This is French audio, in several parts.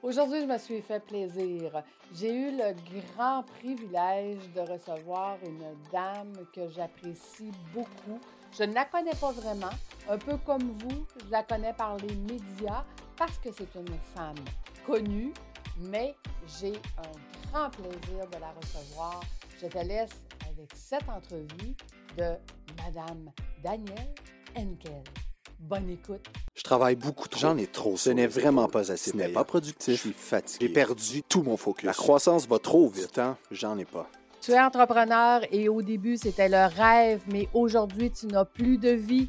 Aujourd'hui, je me suis fait plaisir. J'ai eu le grand privilège de recevoir une dame que j'apprécie beaucoup. Je ne la connais pas vraiment, un peu comme vous, je la connais par les médias parce que c'est une femme connue, mais j'ai un grand plaisir de la recevoir. Je te laisse avec cette entrevue de Madame Danielle Henkel. Bonne écoute. Je travaille beaucoup trop. J'en ai trop. Ce n'est vraiment pas assez. Ce n'est pas productif. Je suis fatigué. J'ai perdu tout mon focus. La croissance va trop vite. Hein? J'en ai pas. Tu es entrepreneur et au début, c'était le rêve, mais aujourd'hui, tu n'as plus de vie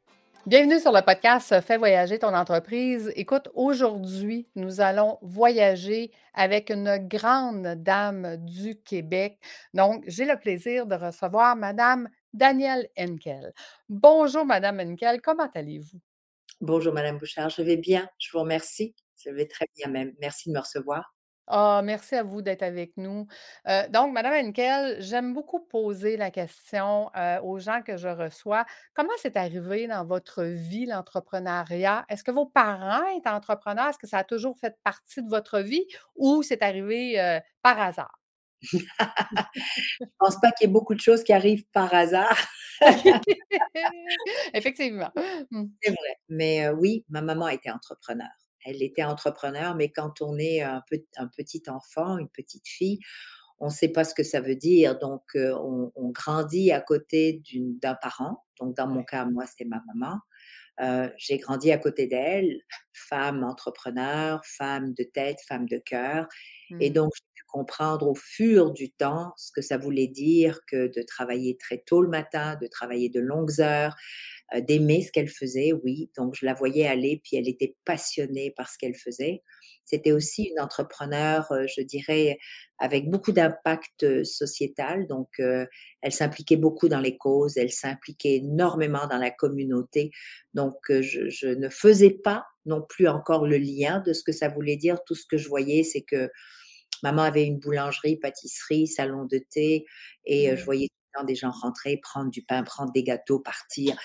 Bienvenue sur le podcast Fais voyager ton entreprise. Écoute, aujourd'hui, nous allons voyager avec une grande dame du Québec. Donc, j'ai le plaisir de recevoir Madame Danielle Henkel. Bonjour, Madame Henkel, comment allez-vous? Bonjour, Madame Bouchard, je vais bien, je vous remercie. Je vais très bien même. Merci de me recevoir. Ah, merci à vous d'être avec nous. Euh, donc, Madame Henkel, j'aime beaucoup poser la question euh, aux gens que je reçois. Comment c'est arrivé dans votre vie, l'entrepreneuriat? Est-ce que vos parents étaient entrepreneurs? Est-ce que ça a toujours fait partie de votre vie ou c'est arrivé euh, par hasard? Je ne pense pas qu'il y ait beaucoup de choses qui arrivent par hasard. Effectivement. C'est vrai. Mais oui, ma maman était entrepreneur elle était entrepreneur, mais quand on est un, petit enfant, une petite fille, on ne sait pas ce que ça veut dire. Donc, on, grandit à côté d'un parent. Donc, dans mon cas, moi, c'est ma maman. j'ai grandi à côté d'elle, femme entrepreneur, femme de tête, femme de cœur. Et mmh. donc, j'ai pu comprendre au fur du temps ce que ça voulait dire que de travailler très tôt le matin, de travailler de longues heures, euh, d'aimer ce qu'elle faisait, oui. Donc, je la voyais aller, puis elle était passionnée par ce qu'elle faisait. C'était aussi une entrepreneure, euh, je dirais, avec beaucoup d'impact euh, sociétal. Donc, elle s'impliquait beaucoup dans les causes, elle s'impliquait énormément dans la communauté. Donc, je, je, ne faisais pas non plus encore le lien de ce que ça voulait dire. Tout ce que je voyais, c'est que maman avait une boulangerie, pâtisserie, salon de thé, et je mmh. voyais des gens rentrer, prendre du pain, prendre des gâteaux, partir.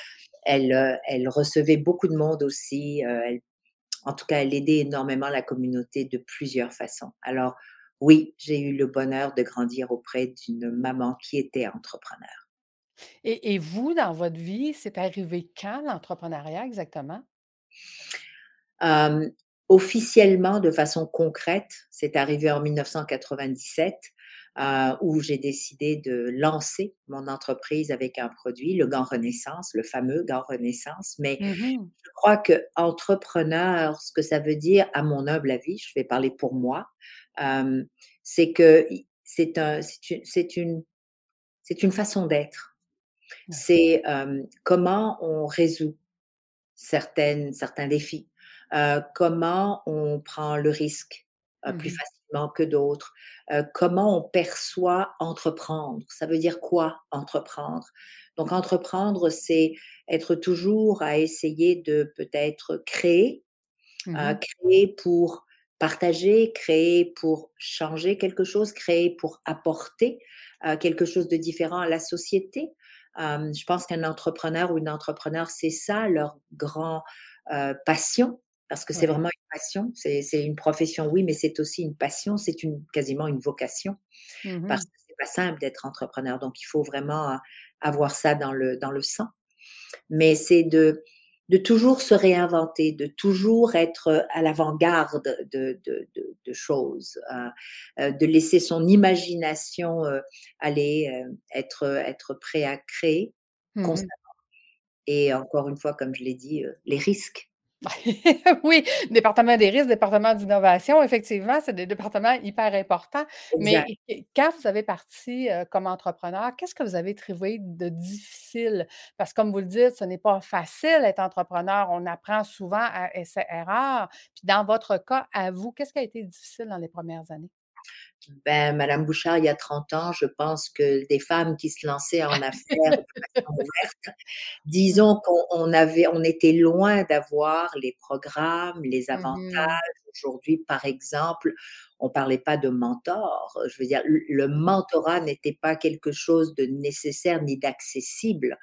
Elle, elle recevait beaucoup de monde aussi. en tout cas, elle aidait énormément la communauté de plusieurs façons. Alors, oui, j'ai eu le bonheur de grandir auprès d'une maman qui était entrepreneur. Et, vous, dans votre vie, c'est arrivé quand l'entrepreneuriat exactement? officiellement, de façon concrète, c'est arrivé en 1997. Euh, où j'ai décidé de lancer mon entreprise avec un produit, le Gant Renaissance, le fameux Gant Renaissance. Mais mmh je crois que entrepreneur, ce que ça veut dire, à mon humble avis, je vais parler pour moi, euh, c'est que c'est un, c'est une, c'est une façon d'être. C'est euh, comment on résout certaines, certains défis, comment on prend le risque plus mmh facilement que d'autres. comment on perçoit entreprendre? Ça veut dire quoi entreprendre? Donc entreprendre, c'est être toujours à essayer de peut-être créer, mmh créer pour partager, créer pour changer quelque chose, créer pour apporter quelque chose de différent à la société. je pense qu'un entrepreneur ou une entrepreneur, c'est ça leur grand passion parce que c'est vraiment une passion. C'est une profession, oui, mais c'est aussi une passion, c'est une, quasiment une vocation, mmh parce que c'est pas simple d'être entrepreneur. Donc, il faut vraiment avoir ça dans le, dans le sang. Mais c'est de, de toujours se réinventer, de toujours être à l'avant-garde de, de, de, choses, de laisser son imagination aller, être, être prêt à créer mmh constamment. Et encore une fois, comme je l'ai dit, les risques. oui, département des risques, département d'innovation, effectivement, c'est des départements hyper importants. Mais quand vous avez parti comme entrepreneur, qu'est-ce que vous avez trouvé de difficile? Parce que comme vous le dites, ce n'est pas facile d'être entrepreneur. On apprend souvent à essai-erreur. Puis dans votre cas, à vous, qu'est-ce qui a été difficile dans les premières années? Ben, madame Bouchard, il y a 30 ans, je pense que des femmes qui se lançaient en affaires de façon ouverte, disons qu'on avait on était loin d'avoir les programmes, les Mmh avantages. Aujourd'hui, par exemple, on parlait pas de mentor. Je veux dire, le mentorat n'était pas quelque chose de nécessaire ni d'accessible.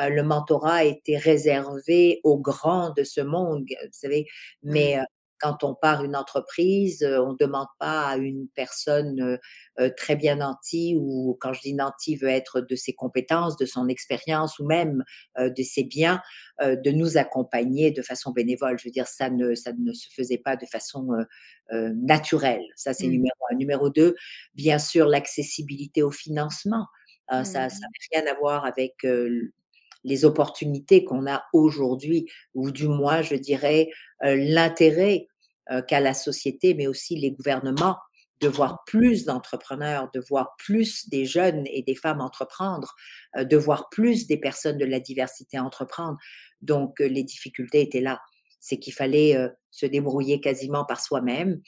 Heu, le mentorat était réservé aux grands de ce monde, vous savez? Mmh. Mais, heu, quand on part une entreprise, heu, on demande pas à une personne, heu heu, très bien nantie ou quand je dis nantie, veut être de ses compétences, de son expérience ou même, de ses biens, de nous accompagner de façon bénévole. Je veux dire, ça ne ça ne se faisait pas de façon, naturelle. Ça, c'est Mmh. numéro 1. Numéro 2, bien sûr, l'accessibilité au financement. Heu, ça Mmh. n'a rien à voir avec, les opportunités qu'on a aujourd'hui ou du moins, je dirais, heu, l'intérêt, heu, qu'a la société, mais aussi les gouvernements de voir plus d'entrepreneurs, de voir plus des jeunes et des femmes entreprendre, heu, de voir plus des personnes de la diversité entreprendre. Donc, les difficultés étaient là. C'est qu'il fallait, se débrouiller quasiment par soi-même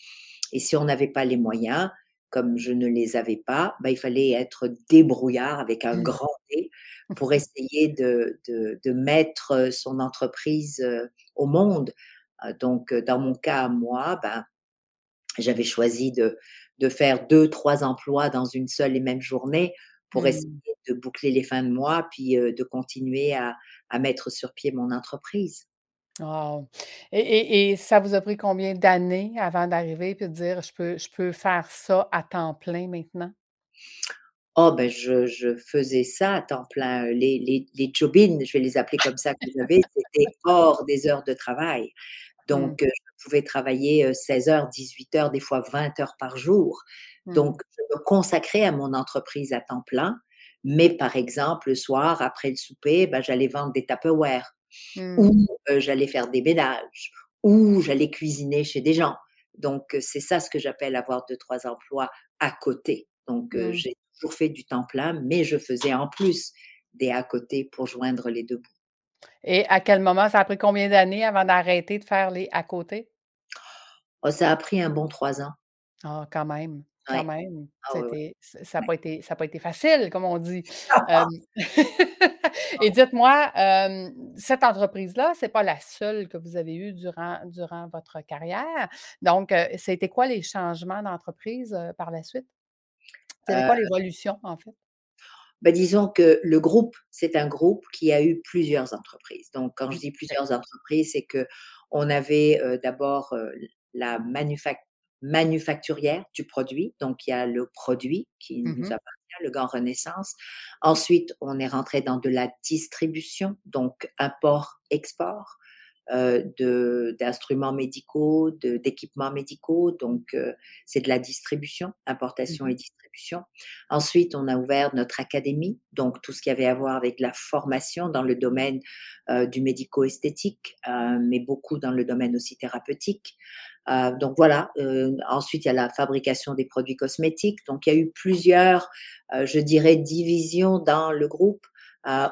et si on n'avait pas les moyens, comme je ne les avais pas, bah, il fallait être débrouillard avec un Mmh. grand D pour essayer de de de mettre, heu, son entreprise, heu, au monde. Heu, donc, heu, dans mon cas à moi, ben, j'avais choisi de de faire 2-3 emplois dans une seule et même journée pour essayer Mmh. de boucler les fins de mois, puis, de continuer à à mettre sur pied mon entreprise. Wow et et et ça vous a pris combien d'années avant d'arriver puis de dire: «Je peux je peux faire ça à temps plein maintenant»? Oh ben, je je faisais ça à temps plein, heu, les les les job-ins, je vais les appeler comme ça, que j'avais, c'était hors des heures de travail. Mmh. Donc, heu, je pouvais travailler, heu, 16 heures, 18 heures, des fois 20 heures par jour. Mmh. Donc, je me consacrais à mon entreprise à temps plein, mais par exemple, le soir, après le souper, bah, j'allais vendre des Tupperware ou, Mmh. heu, j'allais faire des ménages ou j'allais cuisiner chez des gens. Donc, heu, c'est ça ce que j'appelle avoir 2-3 emplois à côté. Donc, heu, Mmh. j'ai toujours fait du temps plein, mais je faisais en plus des à côté pour joindre les 2 bouts. Et à quel moment ça a pris combien d'années avant d'arrêter de faire les à côté? Oh, ça a pris un bon 3 ans. Ah, quand même, quand Ouais. même. Ah ça a Ouais. pas été pas facile, comme on dit. Hem et dites-moi, hem, cette entreprise-là, c'est pas la seule que vous avez eue durant durant votre carrière. Donc, heu, ça a été quoi les changements d'entreprise, heu, par la suite? C'était quoi Heu l'évolution, en fait? Bah, disons que le groupe, c'est un groupe qui a eu plusieurs entreprises. Donc quand je Mmh, dis plusieurs entreprises, c'est qu'on avait, heu, d'abord, la manufac manufacturière du produit. Donc il y a le produit qui Mmh nous mh. Le Gand Renaissance. Ensuite, on est rentré dans de la distribution, donc import-export, de d'instruments médicaux, d'équipements médicaux. Donc, heu, c'est de la distribution, Mmh importation et mh. distribution. Ensuite, on a ouvert notre académie, donc tout ce qui avait à voir avec la formation dans le domaine, heu, du médico-esthétique, mais beaucoup dans le domaine aussi thérapeutique. Heu, donc voilà, heu, ensuite il y a la fabrication des produits cosmétiques. Donc il y a eu plusieurs, heu, je dirais divisions dans le groupe, heu,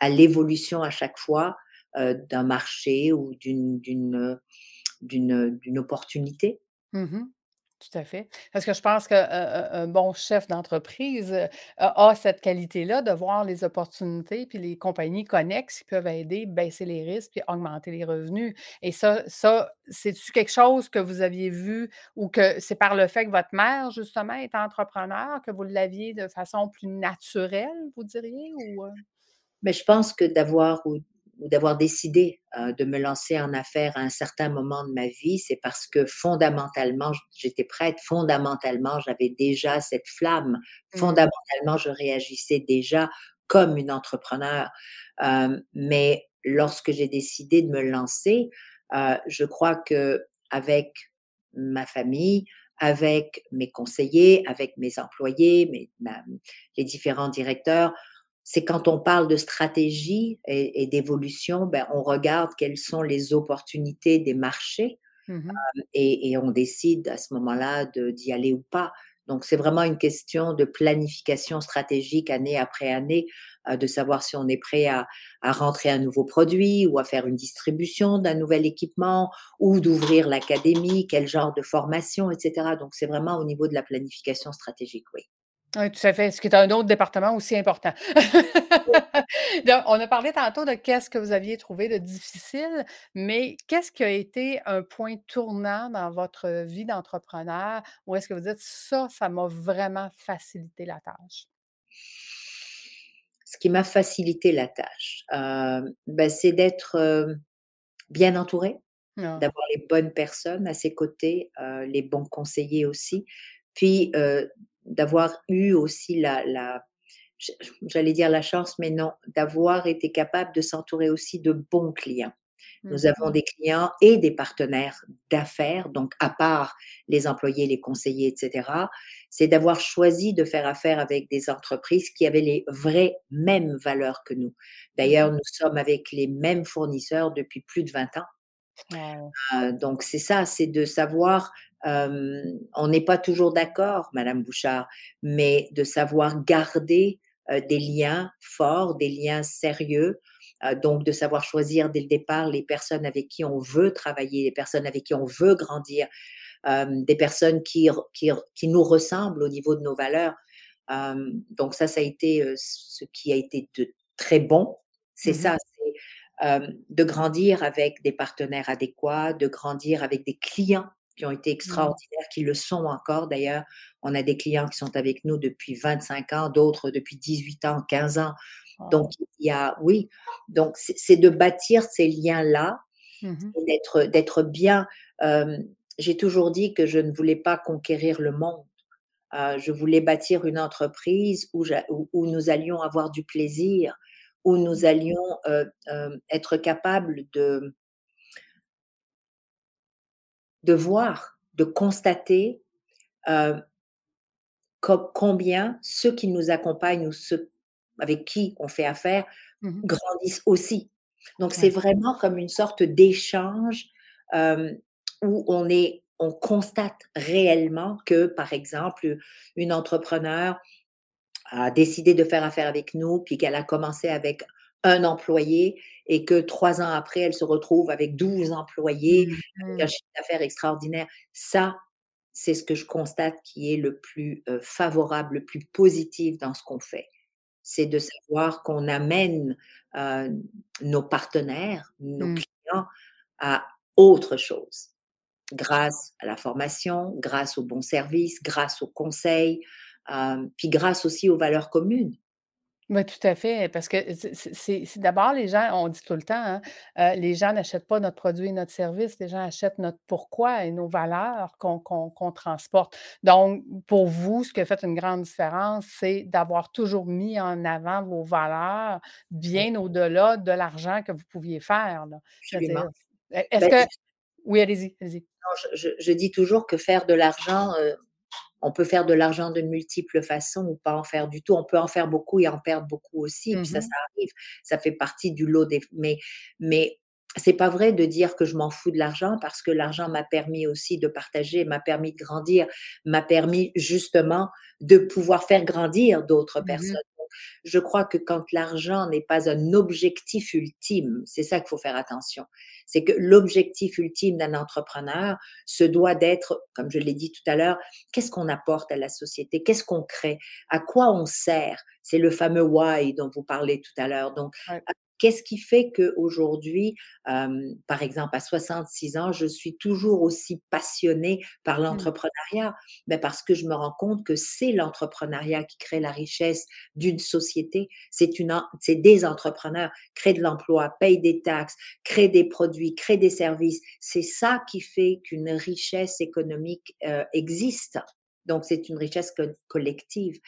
à l'évolution à chaque fois, heu, d'un marché ou d'une opportunité. Mmh mh. Tout à fait. Parce que je pense qu'un un un bon chef d'entreprise, heu, a cette qualité-là de voir les opportunités puis les compagnies connexes qui peuvent aider, baisser les risques puis augmenter les revenus et ça ça, c'est-tu quelque chose que vous aviez vu ou que c'est par le fait que votre mère, justement, est entrepreneur que vous l'aviez de façon plus naturelle, vous diriez ou? Mais je pense que d'avoir d'avoir décidé, heu, de me lancer en affaires à un certain moment de ma vie, c'est parce que fondamentalement, j'étais prête. Fondamentalement, j'avais déjà cette flamme. Mmh. Fondamentalement, je réagissais déjà comme une entrepreneur. Hem, mais lorsque j'ai décidé de me lancer, heu, je crois qu'avec ma famille, avec mes conseillers, avec mes employés, mes ma les différents directeurs, c'est quand on parle de stratégie et et d'évolution, ben, on regarde quelles sont les opportunités des marchés, Mmh et et on décide à ce moment-là de d'y aller ou pas. Donc, c'est vraiment une question de planification stratégique année après année, euh, de savoir si on est prêt à, à, rentrer un nouveau produit ou à faire une distribution d'un nouvel équipement ou d'ouvrir l'académie, quel genre de formation, etc. Donc, c'est vraiment au niveau de la planification stratégique, oui. Oui, tout à fait, ce qui est un autre département aussi important. Donc, on a parlé tantôt de qu'est-ce que vous aviez trouvé de difficile, mais qu'est-ce qui a été un point tournant dans votre vie d'entrepreneur? Ou est-ce que vous dites ça, ça m'a vraiment facilité la tâche? Ce qui m'a facilité la tâche, euh, ben, c'est d'être euh, bien entouré, Ah. d'avoir les bonnes personnes à ses côtés, euh, les bons conseillers aussi, puis euh, d'avoir eu aussi la, j'allais dire la chance, mais non, d'avoir été capable de s'entourer aussi de bons clients. Nous Mmh avons des clients et des partenaires d'affaires, donc à part les employés, les conseillers, etc. C'est d'avoir choisi de faire affaire avec des entreprises qui avaient les vraies mêmes valeurs que nous. D'ailleurs, Mmh nous sommes avec les mêmes fournisseurs depuis plus de 20 ans. Donc c'est ça, c'est de savoir, on n'est pas toujours d'accord, madame Bouchard, mais de savoir garder, des liens forts, des liens sérieux, donc de savoir choisir dès le départ les personnes avec qui on veut travailler, les personnes avec qui on veut grandir, des personnes qui qui qui nous ressemblent au niveau de nos valeurs. Donc ça, ça a été, ce qui a été de très bon. C'est Mmh ça, de grandir avec des partenaires adéquats, de grandir avec des clients qui ont été Mmh. extraordinaires, qui le sont encore d'ailleurs. On a des clients qui sont avec nous depuis 25 ans, d'autres depuis 18 ans, 15 ans. Donc il y a oui, donc c'est de bâtir ces liens-là Mmh et d'être bien, hem, j'ai toujours dit que je ne voulais pas conquérir le monde. Heu, je voulais bâtir une entreprise où j'a où où nous allions avoir du plaisir, où nous allions, heu, hem, être capables de de voir, de constater, co combien ceux qui nous accompagnent ou ceux avec qui on fait affaire Mmh grandissent aussi. Donc c'est vraiment comme une sorte d'échange, où on est on constate réellement que, par exemple, une entrepreneur a décidé de faire affaire avec nous, puis qu'elle a commencé avec un employé et que 3 ans après, elle se retrouve avec 12 employés, Mmh avec un chiffre d'affaires extraordinaire. Ça, c'est ce que je constate qui est le plus, heu, favorable, le plus positif dans ce qu'on fait. C'est de savoir qu'on amène, heu, nos partenaires, nos Mmh. clients à autre chose grâce à la formation, grâce aux bons services, grâce aux conseils, puis grâce aussi aux valeurs communes. Oui, tout à fait, parce que c'est d'abord les gens on dit tout le temps, hein, les gens n'achètent pas notre produit et notre service, les gens achètent notre pourquoi et nos valeurs qu'on transporte. Donc pour vous, ce qui a fait une grande différence, c'est d'avoir toujours mis en avant vos valeurs, Oui, bien au-delà de l'argent que vous pouviez faire, est est-ce Ben, que oui, allez-y, allez-y. je je dis toujours que faire de l'argent, on peut faire de l'argent de multiples façons ou pas en faire du tout. On peut en faire beaucoup et en perdre beaucoup aussi, puis ça, ça Mmh arrive. Ça fait partie du lot des mais mais c'est pas vrai de dire que je m'en fous de l'argent parce que l'argent m'a permis aussi de partager, m'a permis de grandir, m'a permis justement de pouvoir faire grandir d'autres Mmh personnes. Je crois que quand l'argent n'est pas un objectif ultime, c'est ça qu'il faut faire attention. C'est que l'objectif ultime d'un entrepreneur se doit d'être, comme je l'ai dit tout à l'heure, qu'est-ce qu'on apporte à la société? Qu'est-ce qu'on crée? À quoi on sert? C'est le fameux why dont vous parlez tout à l'heure. Donc, qu'est-ce qui fait qu'aujourd'hui, hem, par exemple, à 66 ans, je suis toujours aussi passionnée par Mmh. l'entrepreneuriat? Ben, parce que je me rends compte que c'est l'entrepreneuriat qui crée la richesse d'une société. C'est une en c'est des entrepreneurs, créent de l'emploi, payent des taxes, créent des produits, créent des services. C'est ça qui fait qu'une richesse économique, heu, existe. Donc c'est une richesse co collective.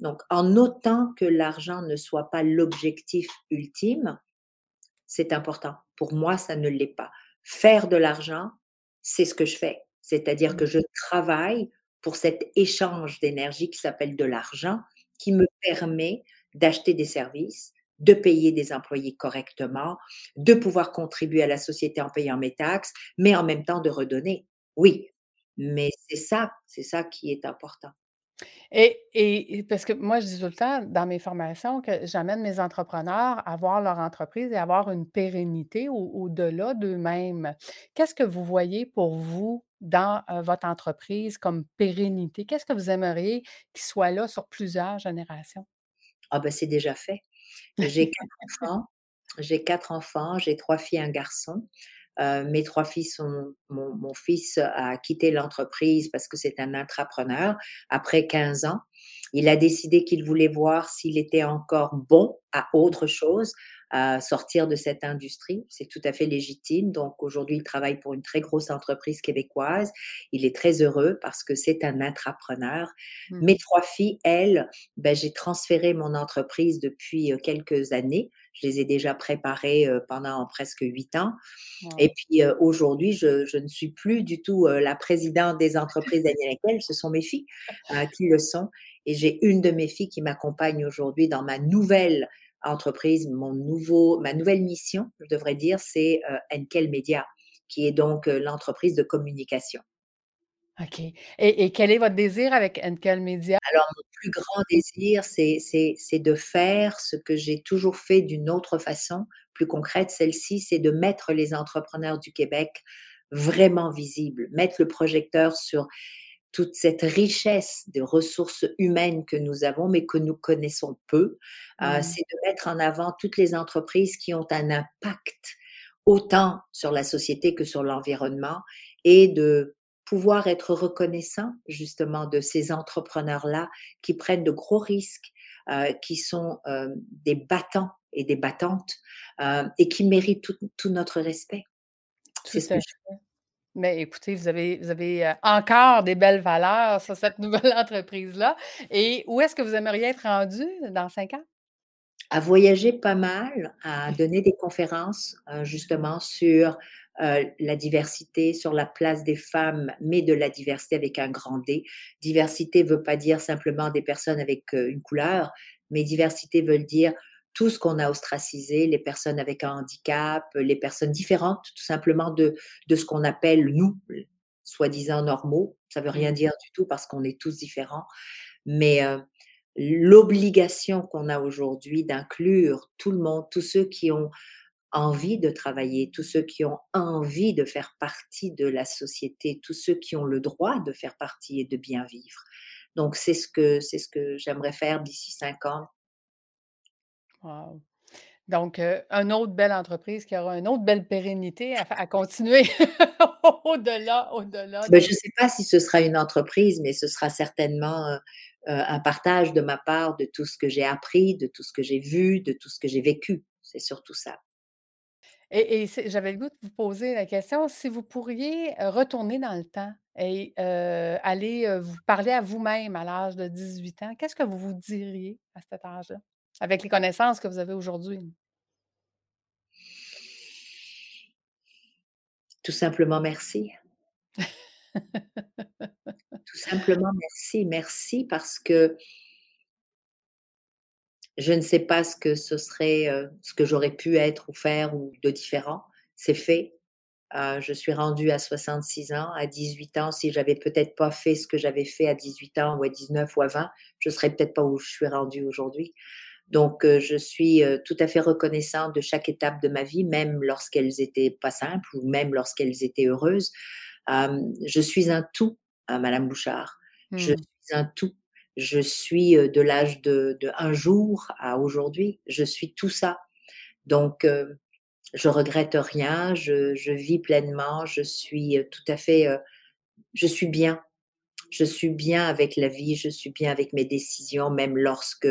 Donc en autant que l'argent ne soit pas l'objectif ultime, c'est important. Pour moi, ça ne l'est pas. Faire de l'argent, c'est ce que je fais. C'est-à-dire que Mmh. je travaille pour cet échange d'énergie qui s'appelle de l'argent, qui me permet d'acheter des services, de payer des employés correctement, de pouvoir contribuer à la société en payant mes taxes, mais en même temps de redonner. Oui, mais c'est ça, c'est ça qui est important. Et parce que moi, je dis tout le temps dans mes formations que j'amène mes entrepreneurs à voir leur entreprise et avoir une pérennité au-delà d'eux-mêmes. Qu'est-ce que vous voyez pour vous dans, heu, votre entreprise comme pérennité? Qu'est-ce que vous aimeriez qu'il soit là sur plusieurs générations? Ah bah, c'est déjà fait. J'ai 4 enfants j'ai 4 enfants, j'ai 3 filles, 1 garçon. Heu, mes 3 filles sont mon mon fils a quitté l'entreprise parce que c'est un intrapreneur. Après 15 ans, il a décidé qu'il voulait voir s'il était encore bon à autre chose, à sortir de cette industrie. C'est tout à fait légitime. Donc aujourd'hui, il travaille pour une très grosse entreprise québécoise. Il est très heureux parce que c'est un intrapreneur. Mmh. Mes 3 filles, elles, bah, j'ai transféré mon entreprise depuis, heu, quelques années. Je les ai déjà préparées, heu, pendant presque 8 ans et puis, heu, aujourd'hui, je je ne suis plus du tout, la présidente des entreprises Henkel, ce sont mes filles, qui le sont et j'ai une de mes filles qui m'accompagne aujourd'hui dans ma nouvelle entreprise, mon nouveau ma nouvelle mission, je devrais dire, c'est, heu, Henkel Média, qui est donc, heu, l'entreprise de communication. OK. Et et quel est votre désir avec Henkel Média? Alors mon plus grand désir, c'est de faire ce que j'ai toujours fait d'une autre façon, plus concrète. Celle-ci, c'est de mettre les entrepreneurs du Québec vraiment visibles, mettre le projecteur sur toute cette richesse de ressources humaines que nous avons, mais que nous connaissons peu. Heu, Mmh. c'est de mettre en avant toutes les entreprises qui ont un impact autant sur la société que sur l'environnement et de pouvoir être reconnaissant justement de ces entrepreneurs-là qui prennent de gros risques, heu, qui sont, heu, des battants et des battantes, et qui méritent tout tout notre respect. C'est ce que je. Mais écoutez, vous avez vous avez, heu, encore des belles valeurs sur cette nouvelle entreprise-là et où est-ce que vous aimeriez être rendu dans 5 ans? À voyager pas mal, à donner des conférences, heu, justement sur, heu, la diversité, sur la place des femmes, mais de la diversité avec un grand D. Diversité veut pas dire simplement des personnes avec, une couleur, mais diversité veut dire tout ce qu'on a ostracisé, les personnes avec un handicap, les personnes différentes tout simplement de de ce qu'on appelle nous, soi-disant normaux. Ça veut rien Mmh. dire du tout parce qu'on est tous différents, mais heu, l'obligation qu'on a aujourd'hui d'inclure tout le monde, tous ceux qui ont envie de travailler, tous ceux qui ont envie de faire partie de la société, tous ceux qui ont le droit de faire partie et de bien vivre. Donc c'est ce que c'est ce que j'aimerais faire d'ici 5 ans. Wow. Donc, heu, une autre belle entreprise qui aura une autre belle pérennité à continuer au-delà au-delà Ben, je de ne sais pas si ce sera une entreprise, mais ce sera certainement, heu heu, un partage de ma part de tout ce que j'ai appris, de tout ce que j'ai vu, de tout ce que j'ai vécu. C'est surtout ça. et j'avais le goût de vous poser la question, si vous pourriez, retourner dans le temps et aller, vous parler à vous-même à l'âge de 18 ans, qu'est-ce que vous vous diriez à cet âge-là? Avec les connaissances que vous avez aujourd'hui? Tout simplement merci. Tout simplement merci. Merci parce que je ne sais pas ce que ce serait, heu, ce que j'aurais pu être ou faire ou de différent. C'est fait. Heu, je suis rendue à 66 ans. À 18 ans, si j'avais peut-être pas fait ce que j'avais fait à 18 ans ou à 19 ou à 20, je serais peut-être pas où je suis rendue aujourd'hui. Donc, heu, je suis, heu, tout à fait reconnaissante de chaque étape de ma vie, même lorsqu'elles étaient pas simples ou même lorsqu'elles étaient heureuses. Je suis un tout, madame Bouchard. Je Mmh. suis un tout. Je suis, heu, de l'âge de de un jour à aujourd'hui, je suis tout ça. Donc, heu, je regrette rien, je je vis pleinement, je suis, tout à fait, je suis bien. Je suis bien avec la vie, je suis bien avec mes décisions, même lorsque,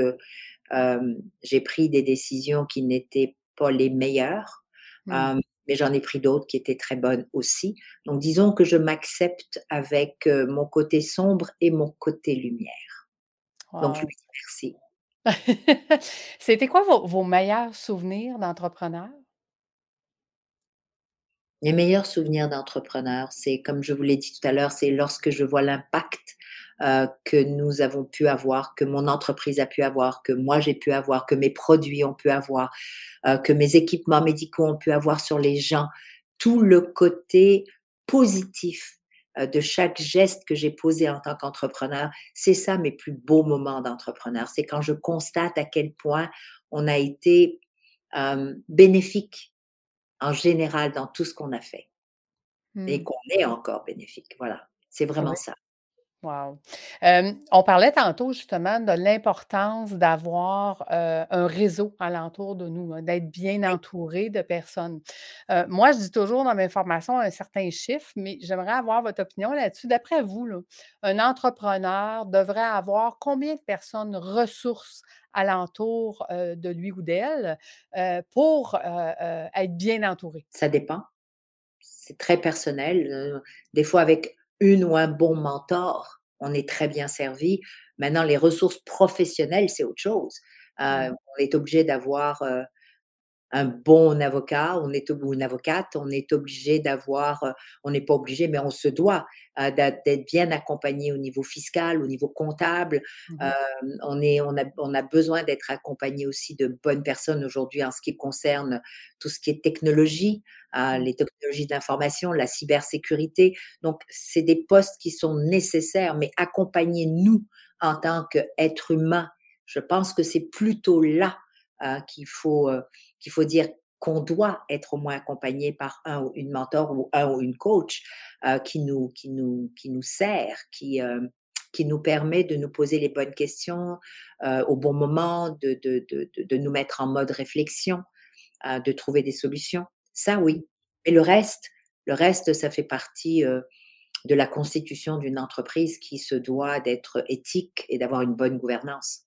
j'ai pris des décisions qui n'étaient pas les meilleures, Mmh. mais j'en ai pris d'autres qui étaient très bonnes aussi. Donc disons que je m'accepte avec, mon côté sombre et mon côté lumière. Donc je lui dis merci. C'était quoi vos vos meilleurs souvenirs d'entrepreneur? Les meilleurs souvenirs d'entrepreneur, c'est comme je vous l'ai dit tout à l'heure, c'est lorsque je vois l'impact, heu, que nous avons pu avoir, que mon entreprise a pu avoir, que moi j'ai pu avoir, que mes produits ont pu avoir, heu, que mes équipements médicaux ont pu avoir sur les gens. Tout le côté positif, de chaque geste que j'ai posé en tant qu'entrepreneur. C'est ça mes plus beaux moments d'entrepreneur. C'est quand je constate à quel point on a été bénéfique en général dans tout ce qu'on a fait et mmh. qu'on est encore bénéfique. Voilà, c'est vraiment ça. Wow. on parlait tantôt justement de l'importance d'avoir un réseau alentour de nous, hein, d'être bien entouré de personnes. moi, je dis toujours dans mes formations un certain chiffre, mais j'aimerais avoir votre opinion là-dessus. D'après vous, un entrepreneur devrait avoir combien de personnes ressources alentour de lui ou d'elle pour être bien entouré? Ça dépend. C'est très personnel. des fois, avec une ou un bon mentor, on est très bien servi. Maintenant, les ressources professionnelles, c'est autre chose. Euh, on est obligé d'avoir euh, un bon avocat, on est ou une avocate, on est obligé d'avoir, euh, on n'est pas obligé, mais on se doit d'être bien accompagné au niveau fiscal, au niveau comptable. Mmh on, est, on, a, on a besoin d'être accompagné aussi de bonnes personnes aujourd'hui en ce qui concerne tout ce qui est technologie. Mmh. les technologies d'information, la cybersécurité. Donc, c'est des postes qui sont nécessaires, mais accompagnez-nous en tant qu'être humain. Je pense que c'est plutôt là qu'il faut, qu'il faut dire qu'on doit être au moins accompagné par un ou une mentor ou un ou une coach qui, nous, qui, nous, qui nous sert, qui, qui nous permet de nous poser les bonnes questions au bon moment, de, de, de, de, nous mettre en mode réflexion, de trouver des solutions. Ça, oui. Et le reste, le reste, ça fait partie de la constitution d'une entreprise qui se doit d'être éthique et d'avoir une bonne gouvernance.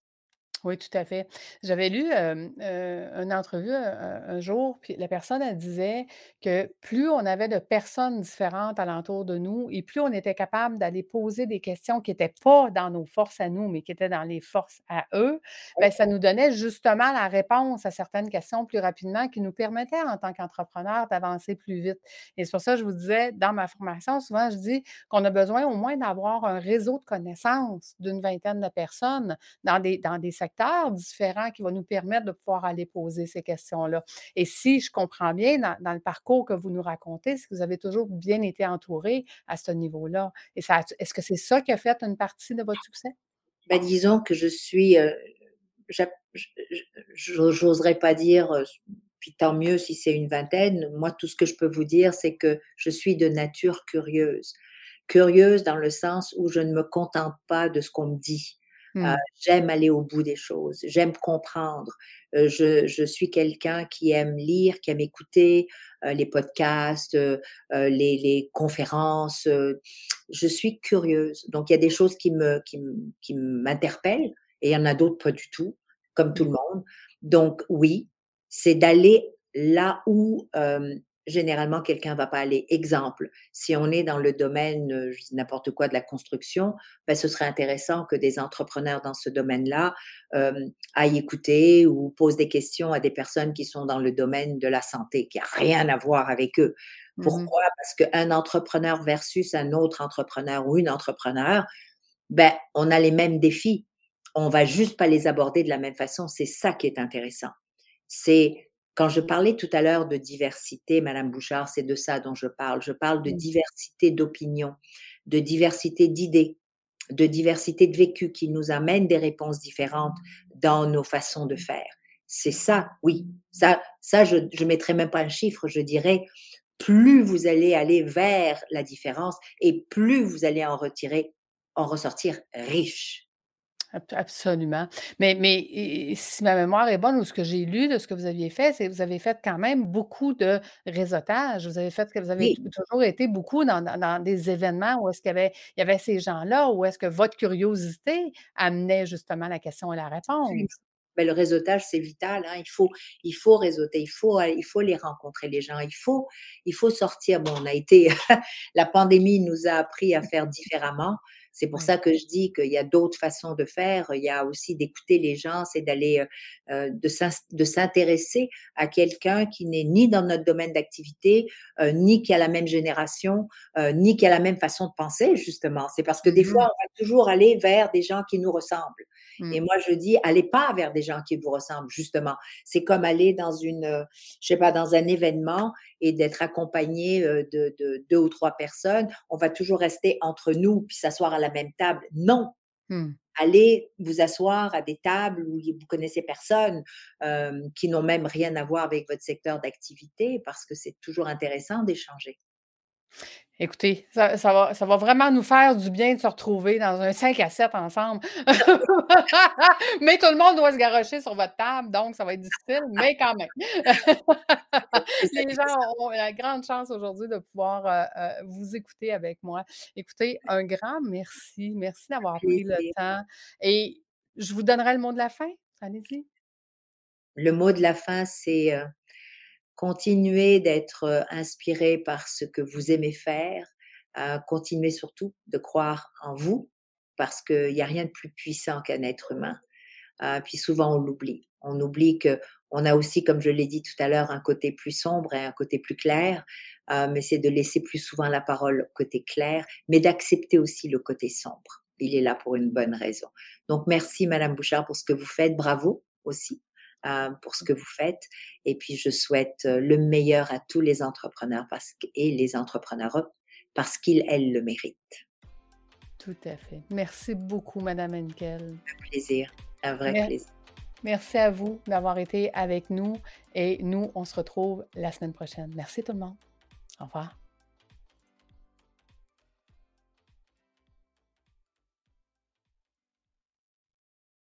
Oui, tout à fait. J'avais lu une entrevue un, jour, puis la personne, elle disait que plus on avait de personnes différentes alentour de nous et plus on était capable d'aller poser des questions qui n'étaient pas dans nos forces à nous, mais qui étaient dans les forces à eux, bien, ça nous donnait justement la réponse à certaines questions plus rapidement qui nous permettait en tant qu'entrepreneur d'avancer plus vite. Et c'est pour ça que je vous disais, dans ma formation, souvent, je dis qu'on a besoin au moins d'avoir un réseau de connaissances d'une vingtaine de personnes dans des, dans des secteurs différents qui vont nous permettre de pouvoir aller poser ces questions-là. Et si je comprends bien dans, le parcours que vous nous racontez, c'est que vous avez toujours bien été entouré à ce niveau-là. Et est-ce que c'est ça qui a fait une partie de votre succès? Ben, disons que je suis, euh, j'oserais pas dire, euh, puis tant mieux si c'est une vingtaine. Moi, tout ce que je peux vous dire, c'est que je suis de nature curieuse. Curieuse dans le sens où je ne me contente pas de ce qu'on me dit. Mmh. j'aime aller au bout des choses, j'aime comprendre. je, je, suis quelqu'un qui aime lire, qui aime écouter les podcasts, les, les, conférences. je suis curieuse. Donc, il y a des choses qui, me, qui, qui m'interpellent et il y en a d'autres pas du tout, comme tout le monde. Donc, oui, c'est d'aller là où généralement, quelqu'un ne va pas aller. Exemple, si on est dans le domaine, je dis n'importe quoi, de la construction, ben, ce serait intéressant que des entrepreneurs dans ce domaine-là aillent écouter ou posent des questions à des personnes qui sont dans le domaine de la santé, qui n'a rien à voir avec eux. Mmh Pourquoi? Parce qu'un entrepreneur versus un autre entrepreneur ou une entrepreneur, ben, on a les mêmes défis. On va juste pas les aborder de la même façon. C'est ça qui est intéressant. C'est quand je parlais tout à l'heure de diversité, Madame Bouchard, c'est de ça dont je parle. Je parle de mmh. diversité d'opinions, de diversité d'idées, de diversité de vécu qui nous amène des réponses différentes dans nos façons de faire. C'est ça, oui. Ça, ça je ne mettrai même pas un chiffre, je dirais plus vous allez aller vers la différence et plus vous allez en retirer, en ressortir riche. Absolument. Mais, mais si ma mémoire est bonne ou ce que j'ai lu de ce que vous aviez fait, c'est que vous avez fait quand même beaucoup de réseautage. Vous avez fait que vous avez toujours été beaucoup dans, des événements où est-ce qu'il y avait, il y avait ces gens-là, où est-ce que votre curiosité amenait justement la question et la réponse? Ben, le réseautage, c'est vital. Hein. Il, faut, il faut réseauter, il faut, il faut les rencontrer, les gens. Il faut, il faut sortir. Bon, on a été, la pandémie nous a appris à faire différemment. C'est pour ça que je dis qu'il y a d'autres façons de faire. Il y a aussi d'écouter les gens, c'est d'aller, euh, de s'intéresser à quelqu'un qui n'est ni dans notre domaine d'activité, euh, ni qui a la même génération, euh, ni qui a la même façon de penser, justement. C'est parce que des fois, mmh. on va toujours aller vers des gens qui nous ressemblent. Et mmh. moi, je dis, allez pas vers des gens qui vous ressemblent, justement. C'est comme aller dans une, je sais pas, dans un événement et d'être accompagné de, de, deux ou trois personnes. On va toujours rester entre nous puis s'asseoir à la même table? Non. Mmh. Allez vous asseoir à des tables où vous connaissez personne, qui n'ont même rien à voir avec votre secteur d'activité, parce que c'est toujours intéressant d'échanger. Écoutez, ça, va, ça va vraiment nous faire du bien de se retrouver dans un 5 à 7 ensemble. mais tout le monde doit se garocher sur votre table, donc ça va être difficile, mais quand même. Les gens ont la grande chance aujourd'hui de pouvoir euh, euh, vous écouter avec moi. Écoutez, un grand merci. Merci d'avoir pris le temps. Et je vous donnerai le mot de la fin. Allez-y. Le mot de la fin, c'est euh, continuez d'être inspiré par ce que vous aimez faire, continuez surtout de croire en vous, parce qu'il n'y a rien de plus puissant qu'un être humain. puis souvent, on l'oublie. On oublie que on a aussi, comme je l'ai dit tout à l'heure, un côté plus sombre et un côté plus clair, mais c'est de laisser plus souvent la parole côté clair, mais d'accepter aussi le côté sombre. Il est là pour une bonne raison. Donc, merci, Madame Bouchard, pour ce que vous faites. Bravo aussi. Euh, pour ce que vous faites. Et puis, je souhaite euh, le meilleur à tous les entrepreneurs parce et les entrepreneurs parce qu'ils, elles, le méritent. Tout à fait. Merci beaucoup, Madame Henkel. Un plaisir, un vrai plaisir. Merci à vous d'avoir été avec nous et nous, on se retrouve la semaine prochaine. Merci tout le monde. Au revoir.